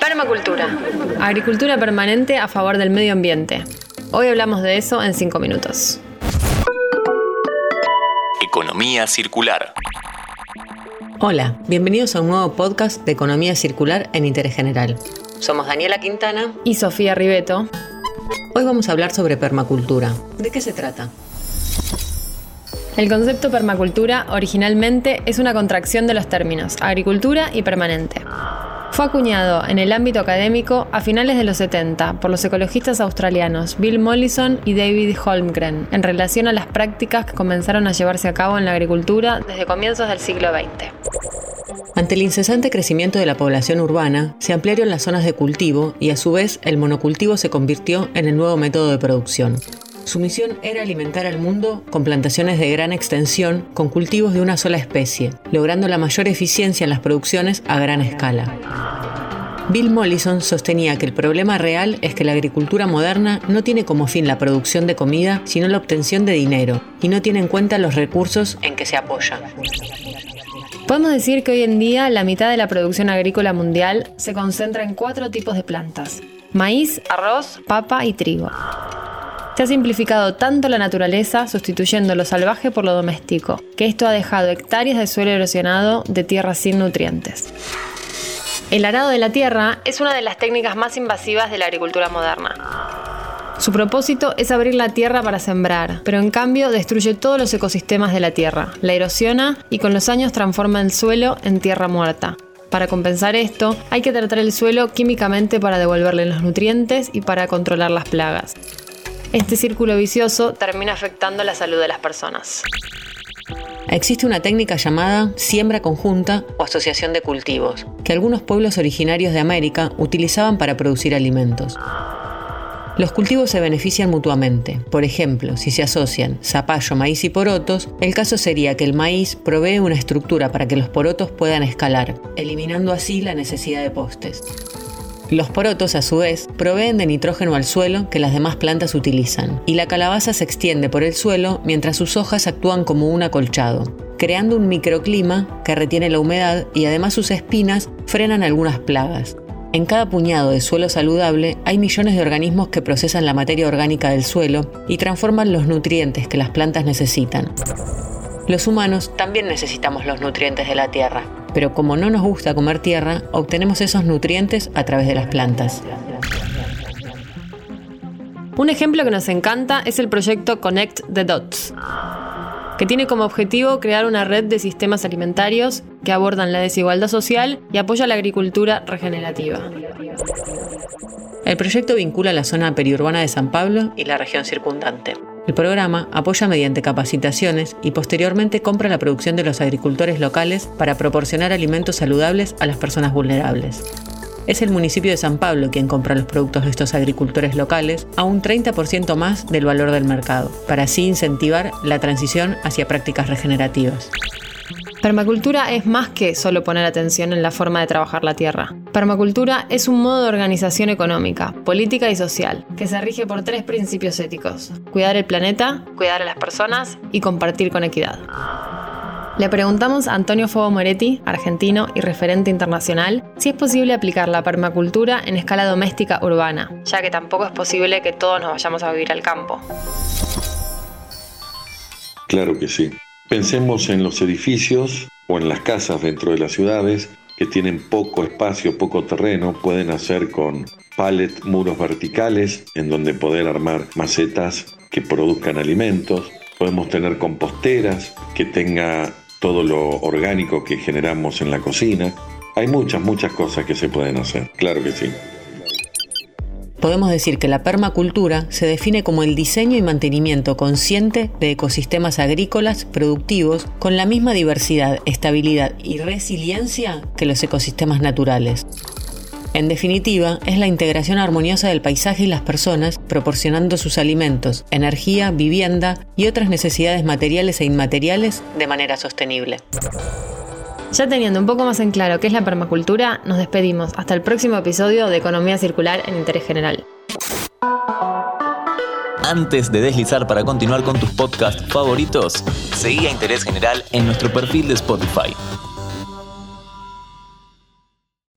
Permacultura. Agricultura permanente a favor del medio ambiente. Hoy hablamos de eso en 5 minutos. Economía circular. Hola, bienvenidos a un nuevo podcast de Economía Circular en Interés General. Somos Daniela Quintana y Sofía Ribeto. Hoy vamos a hablar sobre permacultura. ¿De qué se trata? El concepto permacultura originalmente es una contracción de los términos agricultura y permanente. Fue acuñado en el ámbito académico a finales de los 70 por los ecologistas australianos Bill Mollison y David Holmgren en relación a las prácticas que comenzaron a llevarse a cabo en la agricultura desde comienzos del siglo XX. Ante el incesante crecimiento de la población urbana, se ampliaron las zonas de cultivo y a su vez el monocultivo se convirtió en el nuevo método de producción. Su misión era alimentar al mundo con plantaciones de gran extensión con cultivos de una sola especie, logrando la mayor eficiencia en las producciones a gran escala. Bill Mollison sostenía que el problema real es que la agricultura moderna no tiene como fin la producción de comida, sino la obtención de dinero, y no tiene en cuenta los recursos en que se apoya. Podemos decir que hoy en día la mitad de la producción agrícola mundial se concentra en cuatro tipos de plantas. Maíz, arroz, papa y trigo. Se ha simplificado tanto la naturaleza, sustituyendo lo salvaje por lo doméstico, que esto ha dejado hectáreas de suelo erosionado de tierra sin nutrientes. El arado de la tierra es una de las técnicas más invasivas de la agricultura moderna. Su propósito es abrir la tierra para sembrar, pero en cambio destruye todos los ecosistemas de la tierra, la erosiona y con los años transforma el suelo en tierra muerta. Para compensar esto, hay que tratar el suelo químicamente para devolverle los nutrientes y para controlar las plagas. Este círculo vicioso termina afectando la salud de las personas. Existe una técnica llamada siembra conjunta o asociación de cultivos, que algunos pueblos originarios de América utilizaban para producir alimentos. Los cultivos se benefician mutuamente. Por ejemplo, si se asocian zapallo, maíz y porotos, el caso sería que el maíz provee una estructura para que los porotos puedan escalar, eliminando así la necesidad de postes. Los porotos, a su vez, proveen de nitrógeno al suelo que las demás plantas utilizan, y la calabaza se extiende por el suelo mientras sus hojas actúan como un acolchado, creando un microclima que retiene la humedad y además sus espinas frenan algunas plagas. En cada puñado de suelo saludable hay millones de organismos que procesan la materia orgánica del suelo y transforman los nutrientes que las plantas necesitan. Los humanos también necesitamos los nutrientes de la tierra, pero como no nos gusta comer tierra, obtenemos esos nutrientes a través de las plantas. Un ejemplo que nos encanta es el proyecto Connect the Dots, que tiene como objetivo crear una red de sistemas alimentarios que abordan la desigualdad social y apoya la agricultura regenerativa. El proyecto vincula la zona periurbana de San Pablo y la región circundante. El programa apoya mediante capacitaciones y posteriormente compra la producción de los agricultores locales para proporcionar alimentos saludables a las personas vulnerables. Es el municipio de San Pablo quien compra los productos de estos agricultores locales a un 30% más del valor del mercado, para así incentivar la transición hacia prácticas regenerativas. Permacultura es más que solo poner atención en la forma de trabajar la tierra. Permacultura es un modo de organización económica, política y social, que se rige por tres principios éticos. Cuidar el planeta, cuidar a las personas y compartir con equidad. Le preguntamos a Antonio Fogo Moretti, argentino y referente internacional, si es posible aplicar la permacultura en escala doméstica urbana, ya que tampoco es posible que todos nos vayamos a vivir al campo. Claro que sí. Pensemos en los edificios o en las casas dentro de las ciudades que tienen poco espacio, poco terreno, pueden hacer con pallet muros verticales en donde poder armar macetas que produzcan alimentos. Podemos tener composteras que tenga todo lo orgánico que generamos en la cocina. Hay muchas, muchas cosas que se pueden hacer, claro que sí podemos decir que la permacultura se define como el diseño y mantenimiento consciente de ecosistemas agrícolas productivos con la misma diversidad, estabilidad y resiliencia que los ecosistemas naturales. En definitiva, es la integración armoniosa del paisaje y las personas, proporcionando sus alimentos, energía, vivienda y otras necesidades materiales e inmateriales de manera sostenible. Ya teniendo un poco más en claro qué es la permacultura, nos despedimos. Hasta el próximo episodio de Economía Circular en Interés General. Antes de deslizar para continuar con tus podcasts favoritos, seguí a Interés General en nuestro perfil de Spotify.